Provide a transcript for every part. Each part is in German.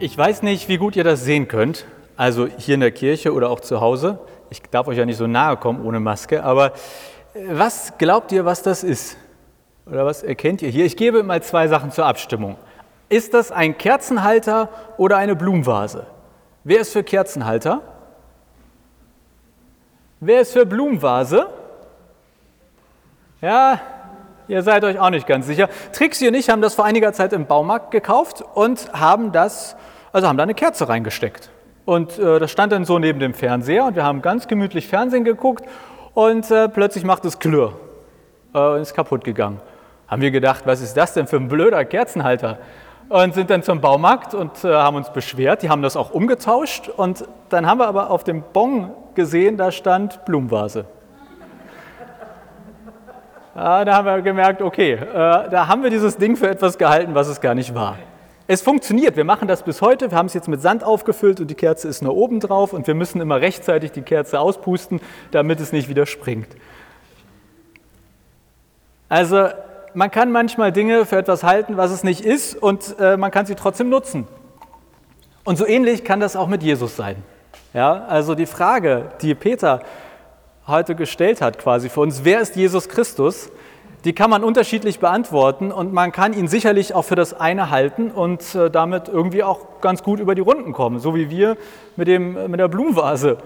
Ich weiß nicht, wie gut ihr das sehen könnt, also hier in der Kirche oder auch zu Hause. Ich darf euch ja nicht so nahe kommen ohne Maske, aber äh, was glaubt ihr, was das ist? Oder was erkennt ihr hier? Ich gebe mal zwei Sachen zur Abstimmung. Ist das ein Kerzenhalter oder eine Blumenvase? Wer ist für Kerzenhalter? Wer ist für Blumenvase? Ja, ihr seid euch auch nicht ganz sicher. Trixie und ich haben das vor einiger Zeit im Baumarkt gekauft und haben das also haben da eine Kerze reingesteckt. Und äh, das stand dann so neben dem Fernseher und wir haben ganz gemütlich Fernsehen geguckt und äh, plötzlich macht es Klirr äh, und ist kaputt gegangen. Haben wir gedacht, was ist das denn für ein blöder Kerzenhalter? Und sind dann zum Baumarkt und äh, haben uns beschwert. Die haben das auch umgetauscht und dann haben wir aber auf dem Bon gesehen, da stand Blumenvase. Ja, da haben wir gemerkt, okay, äh, da haben wir dieses Ding für etwas gehalten, was es gar nicht war. Es funktioniert, wir machen das bis heute. Wir haben es jetzt mit Sand aufgefüllt und die Kerze ist nur oben drauf und wir müssen immer rechtzeitig die Kerze auspusten, damit es nicht wieder springt. Also man kann manchmal Dinge für etwas halten, was es nicht ist und äh, man kann sie trotzdem nutzen. Und so ähnlich kann das auch mit Jesus sein. Ja, also die Frage, die Peter heute gestellt hat quasi für uns, wer ist Jesus Christus? die kann man unterschiedlich beantworten und man kann ihn sicherlich auch für das eine halten und äh, damit irgendwie auch ganz gut über die Runden kommen, so wie wir mit, dem, äh, mit der Blumenvase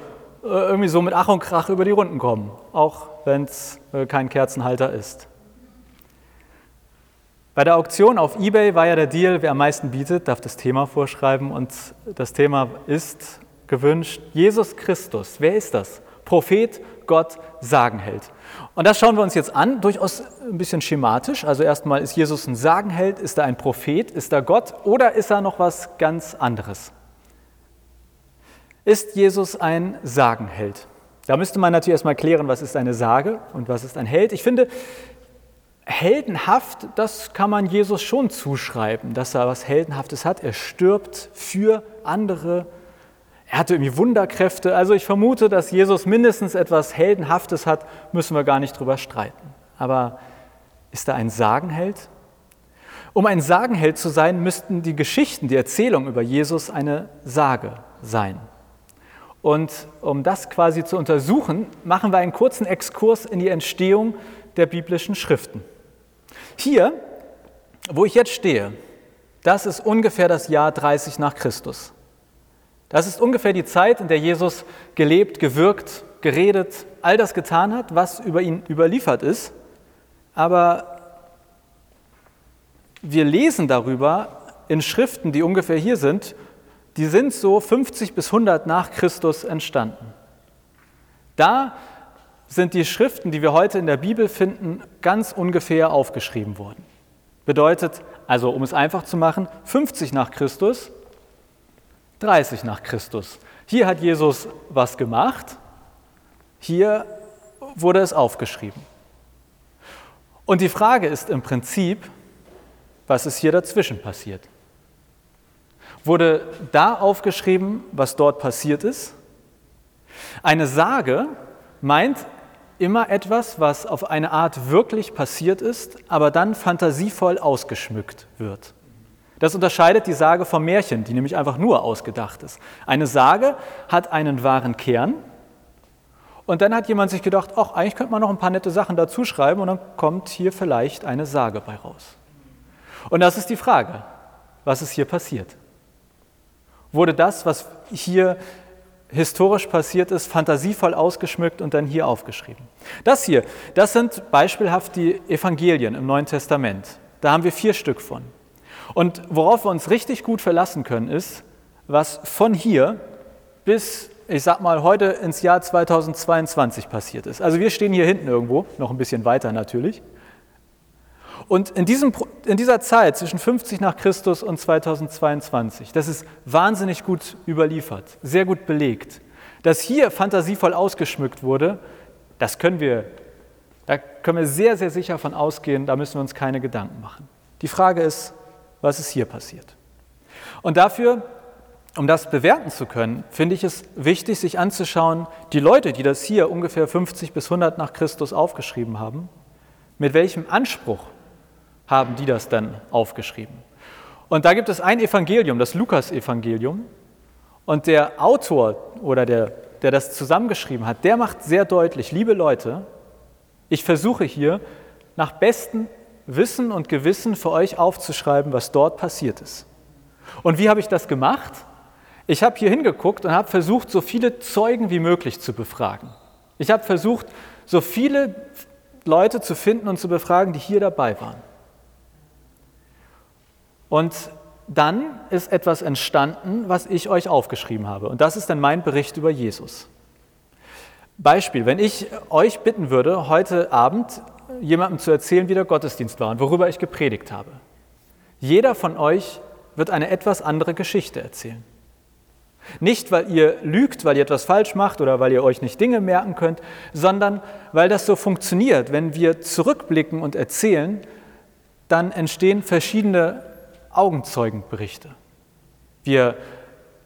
äh, irgendwie so mit Ach und Krach über die Runden kommen, auch wenn es kein Kerzenhalter ist. Bei der Auktion auf eBay war ja der Deal, wer am meisten bietet, darf das Thema vorschreiben und das Thema ist gewünscht, Jesus Christus. Wer ist das? Prophet, Gott, Sagenheld. Und das schauen wir uns jetzt an, durchaus ein bisschen schematisch. Also erstmal, ist Jesus ein Sagenheld, ist er ein Prophet, ist er Gott oder ist er noch was ganz anderes? Ist Jesus ein Sagenheld? Da müsste man natürlich erstmal klären, was ist eine Sage und was ist ein Held. Ich finde, heldenhaft, das kann man Jesus schon zuschreiben, dass er was Heldenhaftes hat. Er stirbt für andere er hatte irgendwie Wunderkräfte. Also ich vermute, dass Jesus mindestens etwas Heldenhaftes hat, müssen wir gar nicht drüber streiten. Aber ist er ein Sagenheld? Um ein Sagenheld zu sein, müssten die Geschichten, die Erzählung über Jesus eine Sage sein. Und um das quasi zu untersuchen, machen wir einen kurzen Exkurs in die Entstehung der biblischen Schriften. Hier, wo ich jetzt stehe, das ist ungefähr das Jahr 30 nach Christus. Das ist ungefähr die Zeit, in der Jesus gelebt, gewirkt, geredet, all das getan hat, was über ihn überliefert ist. Aber wir lesen darüber in Schriften, die ungefähr hier sind, die sind so 50 bis 100 nach Christus entstanden. Da sind die Schriften, die wir heute in der Bibel finden, ganz ungefähr aufgeschrieben worden. Bedeutet, also um es einfach zu machen, 50 nach Christus 30 nach Christus. Hier hat Jesus was gemacht, hier wurde es aufgeschrieben. Und die Frage ist im Prinzip, was ist hier dazwischen passiert? Wurde da aufgeschrieben, was dort passiert ist? Eine Sage meint immer etwas, was auf eine Art wirklich passiert ist, aber dann fantasievoll ausgeschmückt wird. Das unterscheidet die Sage vom Märchen, die nämlich einfach nur ausgedacht ist. Eine Sage hat einen wahren Kern und dann hat jemand sich gedacht, ach, eigentlich könnte man noch ein paar nette Sachen dazu schreiben und dann kommt hier vielleicht eine Sage bei raus. Und das ist die Frage, was ist hier passiert? Wurde das, was hier historisch passiert ist, fantasievoll ausgeschmückt und dann hier aufgeschrieben? Das hier, das sind beispielhaft die Evangelien im Neuen Testament. Da haben wir vier Stück von. Und worauf wir uns richtig gut verlassen können, ist, was von hier bis, ich sag mal, heute ins Jahr 2022 passiert ist. Also wir stehen hier hinten irgendwo, noch ein bisschen weiter natürlich. Und in, diesem, in dieser Zeit zwischen 50 nach Christus und 2022, das ist wahnsinnig gut überliefert, sehr gut belegt. Dass hier fantasievoll ausgeschmückt wurde, das können wir, da können wir sehr, sehr sicher von ausgehen, da müssen wir uns keine Gedanken machen. Die Frage ist, was ist hier passiert. Und dafür, um das bewerten zu können, finde ich es wichtig, sich anzuschauen, die Leute, die das hier ungefähr 50 bis 100 nach Christus aufgeschrieben haben, mit welchem Anspruch haben die das dann aufgeschrieben? Und da gibt es ein Evangelium, das Lukas-Evangelium. Und der Autor oder der, der das zusammengeschrieben hat, der macht sehr deutlich, liebe Leute, ich versuche hier nach bestem Wissen und Gewissen für euch aufzuschreiben, was dort passiert ist. Und wie habe ich das gemacht? Ich habe hier hingeguckt und habe versucht, so viele Zeugen wie möglich zu befragen. Ich habe versucht, so viele Leute zu finden und zu befragen, die hier dabei waren. Und dann ist etwas entstanden, was ich euch aufgeschrieben habe. Und das ist dann mein Bericht über Jesus. Beispiel, wenn ich euch bitten würde, heute Abend jemandem zu erzählen, wie der Gottesdienst war und worüber ich gepredigt habe. Jeder von euch wird eine etwas andere Geschichte erzählen. Nicht, weil ihr lügt, weil ihr etwas falsch macht oder weil ihr euch nicht Dinge merken könnt, sondern weil das so funktioniert. Wenn wir zurückblicken und erzählen, dann entstehen verschiedene Augenzeugenberichte. Wir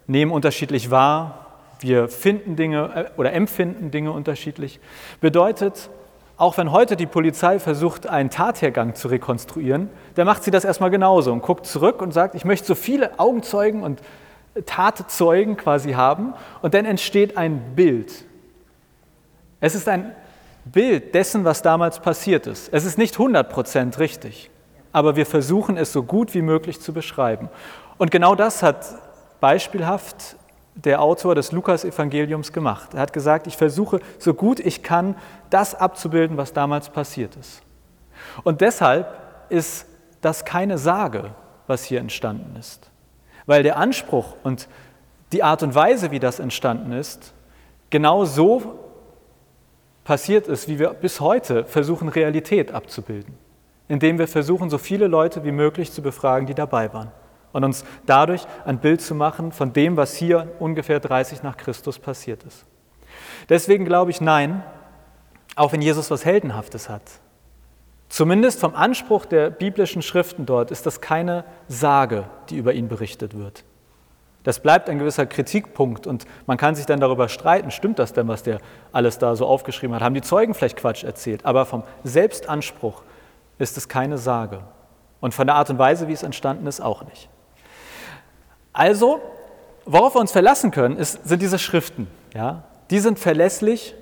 nehmen unterschiedlich wahr, wir finden Dinge äh, oder empfinden Dinge unterschiedlich. Bedeutet, auch wenn heute die Polizei versucht, einen Tathergang zu rekonstruieren, dann macht sie das erstmal genauso und guckt zurück und sagt, ich möchte so viele Augenzeugen und Tatzeugen quasi haben und dann entsteht ein Bild. Es ist ein Bild dessen, was damals passiert ist. Es ist nicht 100% richtig, aber wir versuchen es so gut wie möglich zu beschreiben. Und genau das hat beispielhaft der Autor des Lukas-Evangeliums gemacht. Er hat gesagt, ich versuche so gut ich kann, das abzubilden, was damals passiert ist. Und deshalb ist das keine Sage, was hier entstanden ist weil der Anspruch und die Art und Weise, wie das entstanden ist, genau so passiert ist, wie wir bis heute versuchen, Realität abzubilden, indem wir versuchen, so viele Leute wie möglich zu befragen, die dabei waren und uns dadurch ein Bild zu machen von dem, was hier ungefähr 30 nach Christus passiert ist. Deswegen glaube ich, nein, auch wenn Jesus was Heldenhaftes hat, Zumindest vom Anspruch der biblischen Schriften dort ist das keine Sage, die über ihn berichtet wird. Das bleibt ein gewisser Kritikpunkt und man kann sich dann darüber streiten, stimmt das denn, was der alles da so aufgeschrieben hat? Haben die Zeugen vielleicht Quatsch erzählt? Aber vom Selbstanspruch ist es keine Sage. Und von der Art und Weise, wie es entstanden ist, auch nicht. Also, worauf wir uns verlassen können, ist, sind diese Schriften. Ja? Die sind verlässlich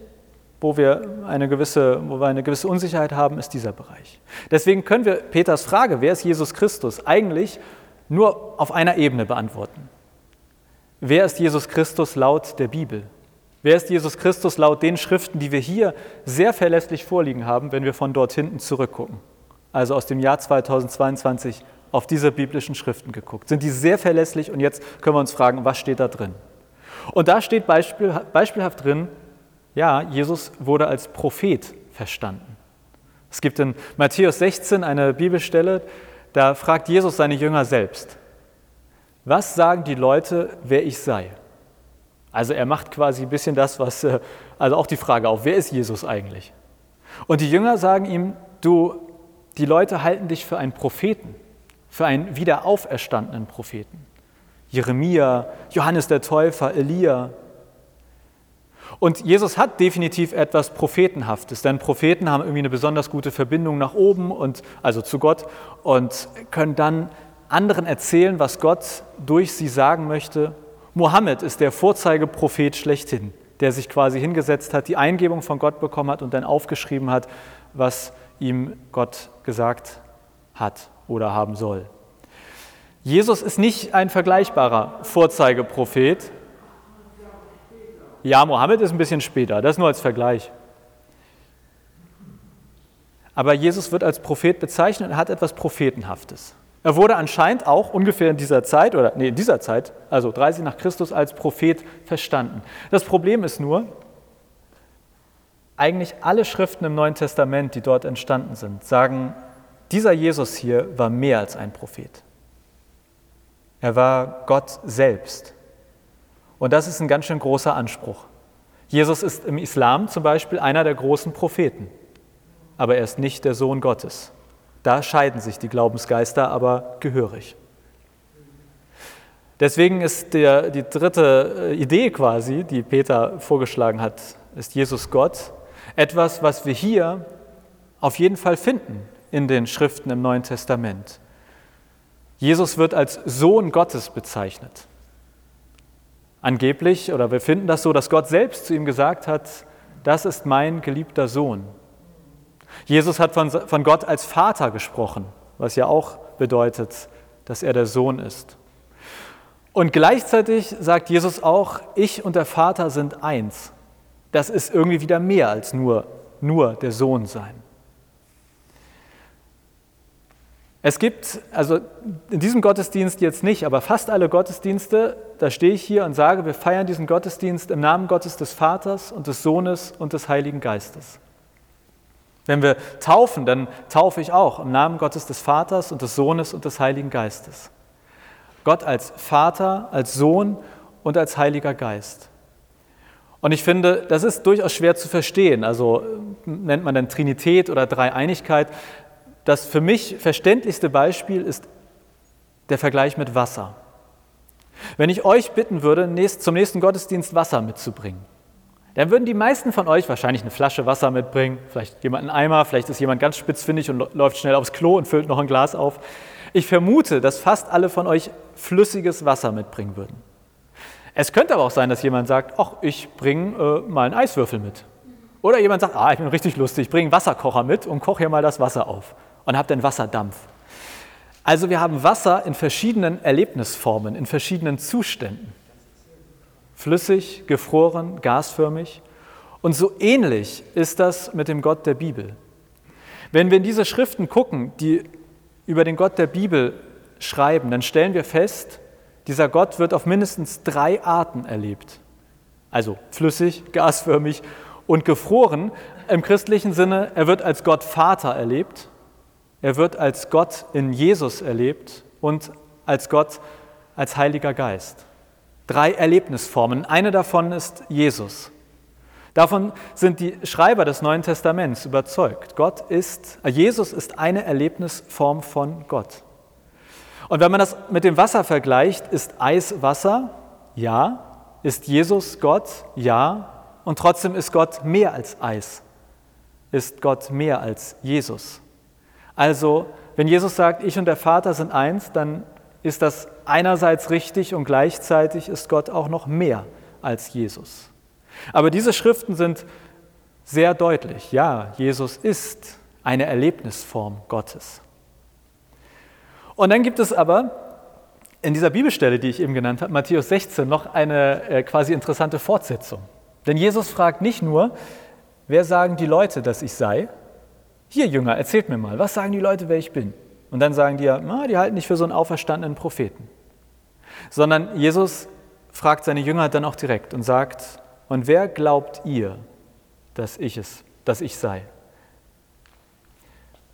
wo wir, eine gewisse, wo wir eine gewisse Unsicherheit haben, ist dieser Bereich. Deswegen können wir Peters Frage, wer ist Jesus Christus, eigentlich nur auf einer Ebene beantworten. Wer ist Jesus Christus laut der Bibel? Wer ist Jesus Christus laut den Schriften, die wir hier sehr verlässlich vorliegen haben, wenn wir von dort hinten zurückgucken? Also aus dem Jahr 2022 auf diese biblischen Schriften geguckt. Sind die sehr verlässlich und jetzt können wir uns fragen, was steht da drin? Und da steht beispiel, beispielhaft drin, ja, Jesus wurde als Prophet verstanden. Es gibt in Matthäus 16 eine Bibelstelle, da fragt Jesus seine Jünger selbst, was sagen die Leute, wer ich sei? Also er macht quasi ein bisschen das, was, äh, also auch die Frage auf, wer ist Jesus eigentlich? Und die Jünger sagen ihm, du, die Leute halten dich für einen Propheten, für einen wiederauferstandenen Propheten. Jeremia, Johannes der Täufer, Elia, und Jesus hat definitiv etwas Prophetenhaftes, denn Propheten haben irgendwie eine besonders gute Verbindung nach oben und also zu Gott und können dann anderen erzählen, was Gott durch sie sagen möchte. Mohammed ist der Vorzeigeprophet schlechthin, der sich quasi hingesetzt hat, die Eingebung von Gott bekommen hat und dann aufgeschrieben hat, was ihm Gott gesagt hat oder haben soll. Jesus ist nicht ein vergleichbarer Vorzeigeprophet, ja, Mohammed ist ein bisschen später, das nur als Vergleich. Aber Jesus wird als Prophet bezeichnet und hat etwas Prophetenhaftes. Er wurde anscheinend auch ungefähr in dieser Zeit, oder nee, in dieser Zeit, also 30 nach Christus, als Prophet verstanden. Das Problem ist nur, eigentlich alle Schriften im Neuen Testament, die dort entstanden sind, sagen, dieser Jesus hier war mehr als ein Prophet. Er war Gott selbst. Und das ist ein ganz schön großer Anspruch. Jesus ist im Islam zum Beispiel einer der großen Propheten, aber er ist nicht der Sohn Gottes. Da scheiden sich die Glaubensgeister aber gehörig. Deswegen ist der, die dritte äh, Idee quasi, die Peter vorgeschlagen hat, ist Jesus Gott, etwas, was wir hier auf jeden Fall finden in den Schriften im Neuen Testament. Jesus wird als Sohn Gottes bezeichnet. Angeblich, oder wir finden das so, dass Gott selbst zu ihm gesagt hat, das ist mein geliebter Sohn. Jesus hat von, von Gott als Vater gesprochen, was ja auch bedeutet, dass er der Sohn ist. Und gleichzeitig sagt Jesus auch, ich und der Vater sind eins. Das ist irgendwie wieder mehr als nur, nur der Sohn sein. Es gibt, also in diesem Gottesdienst jetzt nicht, aber fast alle Gottesdienste, da stehe ich hier und sage, wir feiern diesen Gottesdienst im Namen Gottes des Vaters und des Sohnes und des Heiligen Geistes. Wenn wir taufen, dann taufe ich auch im Namen Gottes des Vaters und des Sohnes und des Heiligen Geistes. Gott als Vater, als Sohn und als Heiliger Geist. Und ich finde, das ist durchaus schwer zu verstehen. Also nennt man dann Trinität oder Dreieinigkeit. Das für mich verständlichste Beispiel ist der Vergleich mit Wasser. Wenn ich euch bitten würde, zum nächsten Gottesdienst Wasser mitzubringen, dann würden die meisten von euch wahrscheinlich eine Flasche Wasser mitbringen, vielleicht jemand einen Eimer, vielleicht ist jemand ganz spitzfindig und läuft schnell aufs Klo und füllt noch ein Glas auf. Ich vermute, dass fast alle von euch flüssiges Wasser mitbringen würden. Es könnte aber auch sein, dass jemand sagt, ach, ich bringe äh, mal einen Eiswürfel mit. Oder jemand sagt, ah, ich bin richtig lustig, ich bringe einen Wasserkocher mit und koche hier mal das Wasser auf und habt dann Wasserdampf. Also wir haben Wasser in verschiedenen Erlebnisformen, in verschiedenen Zuständen. Flüssig, gefroren, gasförmig. Und so ähnlich ist das mit dem Gott der Bibel. Wenn wir in diese Schriften gucken, die über den Gott der Bibel schreiben, dann stellen wir fest, dieser Gott wird auf mindestens drei Arten erlebt. Also flüssig, gasförmig und gefroren. Im christlichen Sinne, er wird als Gott Vater erlebt, er wird als Gott in Jesus erlebt und als Gott als Heiliger Geist. Drei Erlebnisformen. Eine davon ist Jesus. Davon sind die Schreiber des Neuen Testaments überzeugt. Gott ist, äh, Jesus ist eine Erlebnisform von Gott. Und wenn man das mit dem Wasser vergleicht, ist Eis Wasser? Ja. Ist Jesus Gott? Ja. Und trotzdem ist Gott mehr als Eis. Ist Gott mehr als Jesus. Also, wenn Jesus sagt, ich und der Vater sind eins, dann ist das einerseits richtig und gleichzeitig ist Gott auch noch mehr als Jesus. Aber diese Schriften sind sehr deutlich. Ja, Jesus ist eine Erlebnisform Gottes. Und dann gibt es aber in dieser Bibelstelle, die ich eben genannt habe, Matthäus 16, noch eine äh, quasi interessante Fortsetzung. Denn Jesus fragt nicht nur, wer sagen die Leute, dass ich sei, hier Jünger, erzählt mir mal, was sagen die Leute, wer ich bin? Und dann sagen die ja, na, die halten dich für so einen auferstandenen Propheten. Sondern Jesus fragt seine Jünger dann auch direkt und sagt, und wer glaubt ihr, dass ich es, dass ich sei?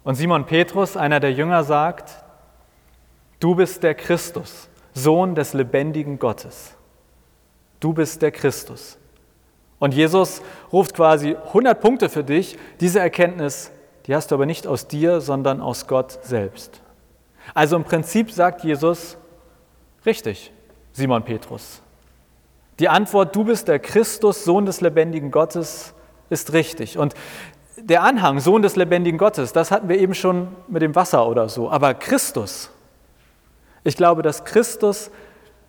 Und Simon Petrus, einer der Jünger, sagt, du bist der Christus, Sohn des lebendigen Gottes. Du bist der Christus. Und Jesus ruft quasi 100 Punkte für dich, diese Erkenntnis die hast du aber nicht aus dir, sondern aus Gott selbst. Also im Prinzip sagt Jesus, richtig, Simon Petrus. Die Antwort, du bist der Christus, Sohn des lebendigen Gottes, ist richtig. Und der Anhang, Sohn des lebendigen Gottes, das hatten wir eben schon mit dem Wasser oder so. Aber Christus, ich glaube, dass Christus,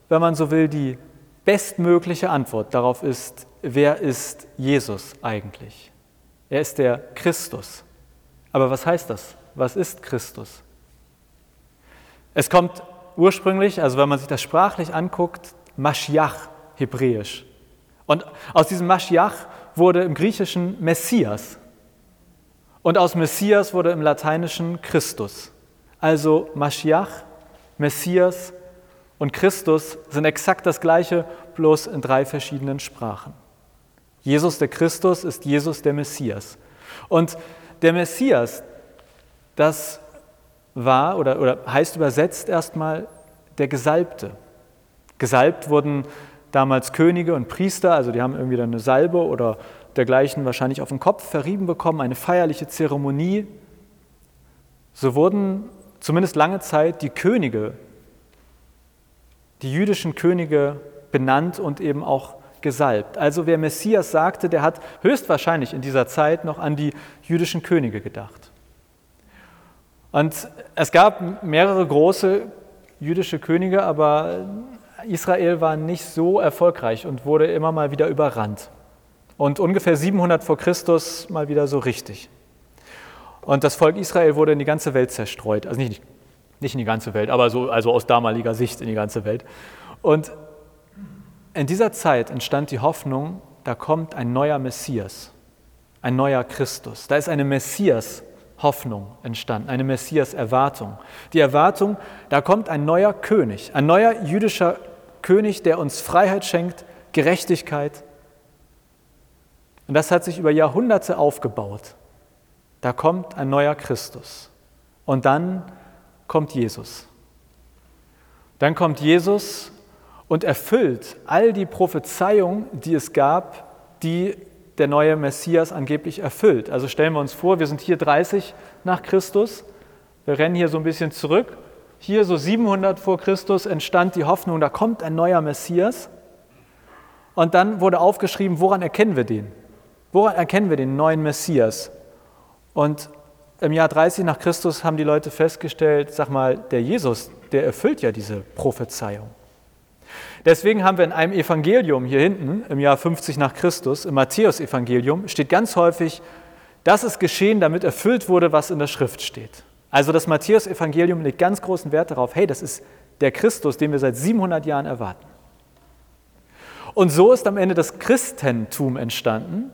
wenn man so will, die bestmögliche Antwort darauf ist, wer ist Jesus eigentlich? Er ist der Christus. Aber was heißt das? Was ist Christus? Es kommt ursprünglich, also wenn man sich das sprachlich anguckt, Mashiach, hebräisch. Und aus diesem Mashiach wurde im Griechischen Messias. Und aus Messias wurde im Lateinischen Christus. Also Mashiach, Messias und Christus sind exakt das gleiche, bloß in drei verschiedenen Sprachen. Jesus der Christus ist Jesus der Messias. Und der Messias, das war oder, oder heißt übersetzt erstmal der Gesalbte. Gesalbt wurden damals Könige und Priester, also die haben irgendwie dann eine Salbe oder dergleichen wahrscheinlich auf den Kopf verrieben bekommen, eine feierliche Zeremonie. So wurden zumindest lange Zeit die Könige, die jüdischen Könige benannt und eben auch gesalbt. Also wer Messias sagte, der hat höchstwahrscheinlich in dieser Zeit noch an die jüdischen Könige gedacht. Und es gab mehrere große jüdische Könige, aber Israel war nicht so erfolgreich und wurde immer mal wieder überrannt. Und ungefähr 700 vor Christus mal wieder so richtig. Und das Volk Israel wurde in die ganze Welt zerstreut. Also nicht, nicht in die ganze Welt, aber so, also aus damaliger Sicht in die ganze Welt. Und in dieser Zeit entstand die Hoffnung, da kommt ein neuer Messias, ein neuer Christus. Da ist eine Messias-Hoffnung entstanden, eine Messias-Erwartung. Die Erwartung, da kommt ein neuer König, ein neuer jüdischer König, der uns Freiheit schenkt, Gerechtigkeit. Und das hat sich über Jahrhunderte aufgebaut. Da kommt ein neuer Christus. Und dann kommt Jesus. Dann kommt Jesus und erfüllt all die Prophezeiungen, die es gab, die der neue Messias angeblich erfüllt. Also stellen wir uns vor, wir sind hier 30 nach Christus, wir rennen hier so ein bisschen zurück. Hier so 700 vor Christus entstand die Hoffnung, da kommt ein neuer Messias. Und dann wurde aufgeschrieben, woran erkennen wir den? Woran erkennen wir den neuen Messias? Und im Jahr 30 nach Christus haben die Leute festgestellt, sag mal, der Jesus, der erfüllt ja diese Prophezeiung. Deswegen haben wir in einem Evangelium hier hinten, im Jahr 50 nach Christus, im Matthäus-Evangelium, steht ganz häufig, das ist geschehen, damit erfüllt wurde, was in der Schrift steht. Also das Matthäus-Evangelium legt ganz großen Wert darauf, hey, das ist der Christus, den wir seit 700 Jahren erwarten. Und so ist am Ende das Christentum entstanden,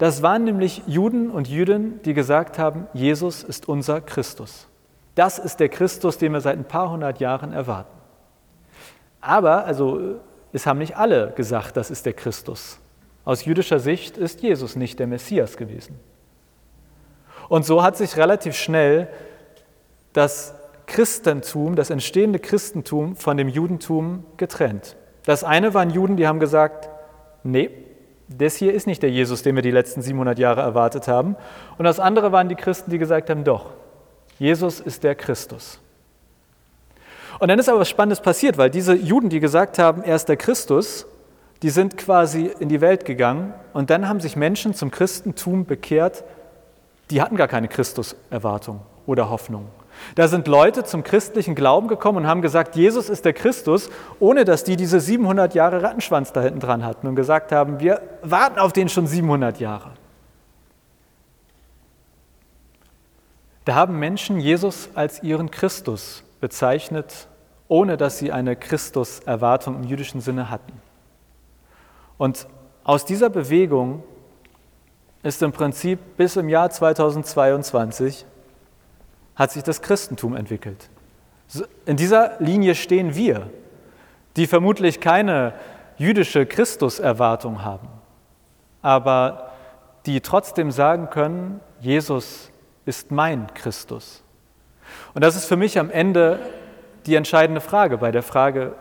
das waren nämlich Juden und Jüdinnen, die gesagt haben, Jesus ist unser Christus. Das ist der Christus, den wir seit ein paar hundert Jahren erwarten. Aber, also, es haben nicht alle gesagt, das ist der Christus. Aus jüdischer Sicht ist Jesus nicht der Messias gewesen. Und so hat sich relativ schnell das Christentum, das entstehende Christentum von dem Judentum getrennt. Das eine waren Juden, die haben gesagt, nee, das hier ist nicht der Jesus, den wir die letzten 700 Jahre erwartet haben. Und das andere waren die Christen, die gesagt haben, doch, Jesus ist der Christus. Und dann ist aber was Spannendes passiert, weil diese Juden, die gesagt haben, er ist der Christus, die sind quasi in die Welt gegangen und dann haben sich Menschen zum Christentum bekehrt, die hatten gar keine Christuserwartung oder Hoffnung. Da sind Leute zum christlichen Glauben gekommen und haben gesagt, Jesus ist der Christus, ohne dass die diese 700 Jahre Rattenschwanz da hinten dran hatten und gesagt haben, wir warten auf den schon 700 Jahre. Da haben Menschen Jesus als ihren Christus bezeichnet, ohne dass sie eine Christuserwartung im jüdischen Sinne hatten. Und aus dieser Bewegung ist im Prinzip bis im Jahr 2022 hat sich das Christentum entwickelt. In dieser Linie stehen wir, die vermutlich keine jüdische Christuserwartung haben, aber die trotzdem sagen können, Jesus ist mein Christus. Und das ist für mich am Ende die entscheidende Frage bei der Frage,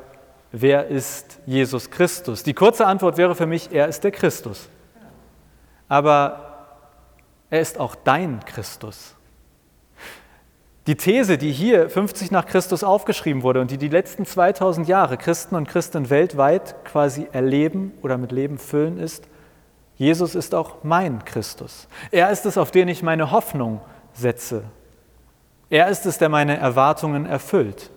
wer ist Jesus Christus? Die kurze Antwort wäre für mich, er ist der Christus. Aber er ist auch dein Christus. Die These, die hier 50 nach Christus aufgeschrieben wurde und die die letzten 2000 Jahre Christen und Christen weltweit quasi erleben oder mit Leben füllen, ist, Jesus ist auch mein Christus. Er ist es, auf den ich meine Hoffnung setze. Er ist es, der meine Erwartungen erfüllt.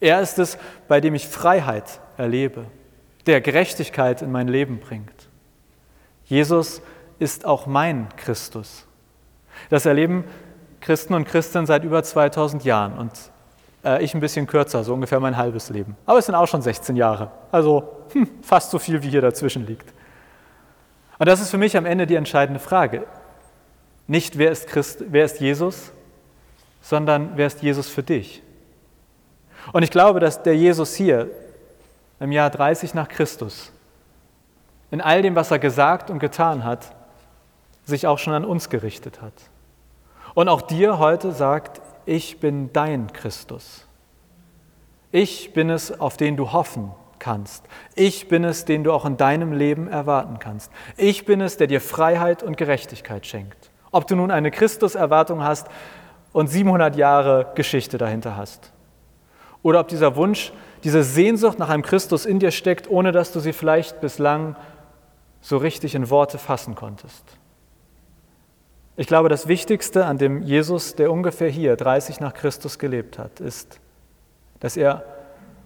Er ist es, bei dem ich Freiheit erlebe, der Gerechtigkeit in mein Leben bringt. Jesus ist auch mein Christus. Das erleben Christen und Christinnen seit über 2000 Jahren und äh, ich ein bisschen kürzer, so ungefähr mein halbes Leben. Aber es sind auch schon 16 Jahre, also hm, fast so viel, wie hier dazwischen liegt. Und das ist für mich am Ende die entscheidende Frage. Nicht, wer ist, Christ, wer ist Jesus, sondern wer ist Jesus für dich? Und ich glaube, dass der Jesus hier im Jahr 30 nach Christus in all dem, was er gesagt und getan hat, sich auch schon an uns gerichtet hat. Und auch dir heute sagt, ich bin dein Christus. Ich bin es, auf den du hoffen kannst. Ich bin es, den du auch in deinem Leben erwarten kannst. Ich bin es, der dir Freiheit und Gerechtigkeit schenkt. Ob du nun eine Christuserwartung hast und 700 Jahre Geschichte dahinter hast. Oder ob dieser Wunsch, diese Sehnsucht nach einem Christus in dir steckt, ohne dass du sie vielleicht bislang so richtig in Worte fassen konntest. Ich glaube, das Wichtigste an dem Jesus, der ungefähr hier 30 nach Christus gelebt hat, ist, dass er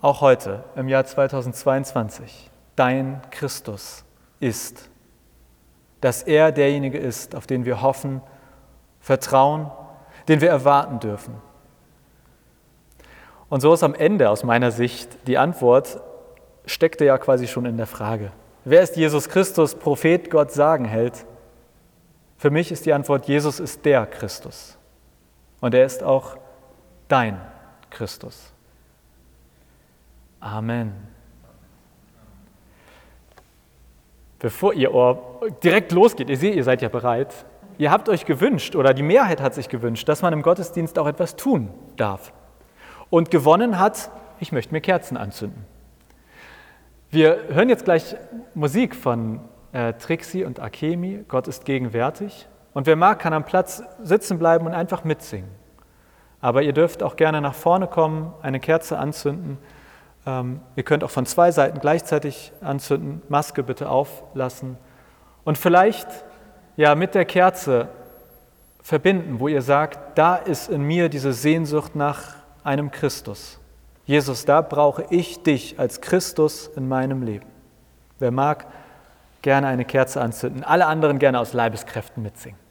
auch heute im Jahr 2022 dein Christus ist, dass er derjenige ist, auf den wir hoffen, vertrauen, den wir erwarten dürfen. Und so ist am Ende aus meiner Sicht die Antwort, steckte ja quasi schon in der Frage. Wer ist Jesus Christus, Prophet, Gott sagen hält? Für mich ist die Antwort, Jesus ist der Christus. Und er ist auch dein Christus. Amen. Bevor ihr direkt losgeht, ihr seht, ihr seid ja bereit, ihr habt euch gewünscht oder die Mehrheit hat sich gewünscht, dass man im Gottesdienst auch etwas tun darf. Und gewonnen hat, ich möchte mir Kerzen anzünden. Wir hören jetzt gleich Musik von äh, Trixie und Akemi, Gott ist gegenwärtig. Und wer mag, kann am Platz sitzen bleiben und einfach mitsingen. Aber ihr dürft auch gerne nach vorne kommen, eine Kerze anzünden. Ähm, ihr könnt auch von zwei Seiten gleichzeitig anzünden, Maske bitte auflassen. Und vielleicht ja mit der Kerze verbinden, wo ihr sagt, da ist in mir diese Sehnsucht nach einem Christus. Jesus, da brauche ich dich als Christus in meinem Leben. Wer mag, gerne eine Kerze anzünden, alle anderen gerne aus Leibeskräften mitsingen.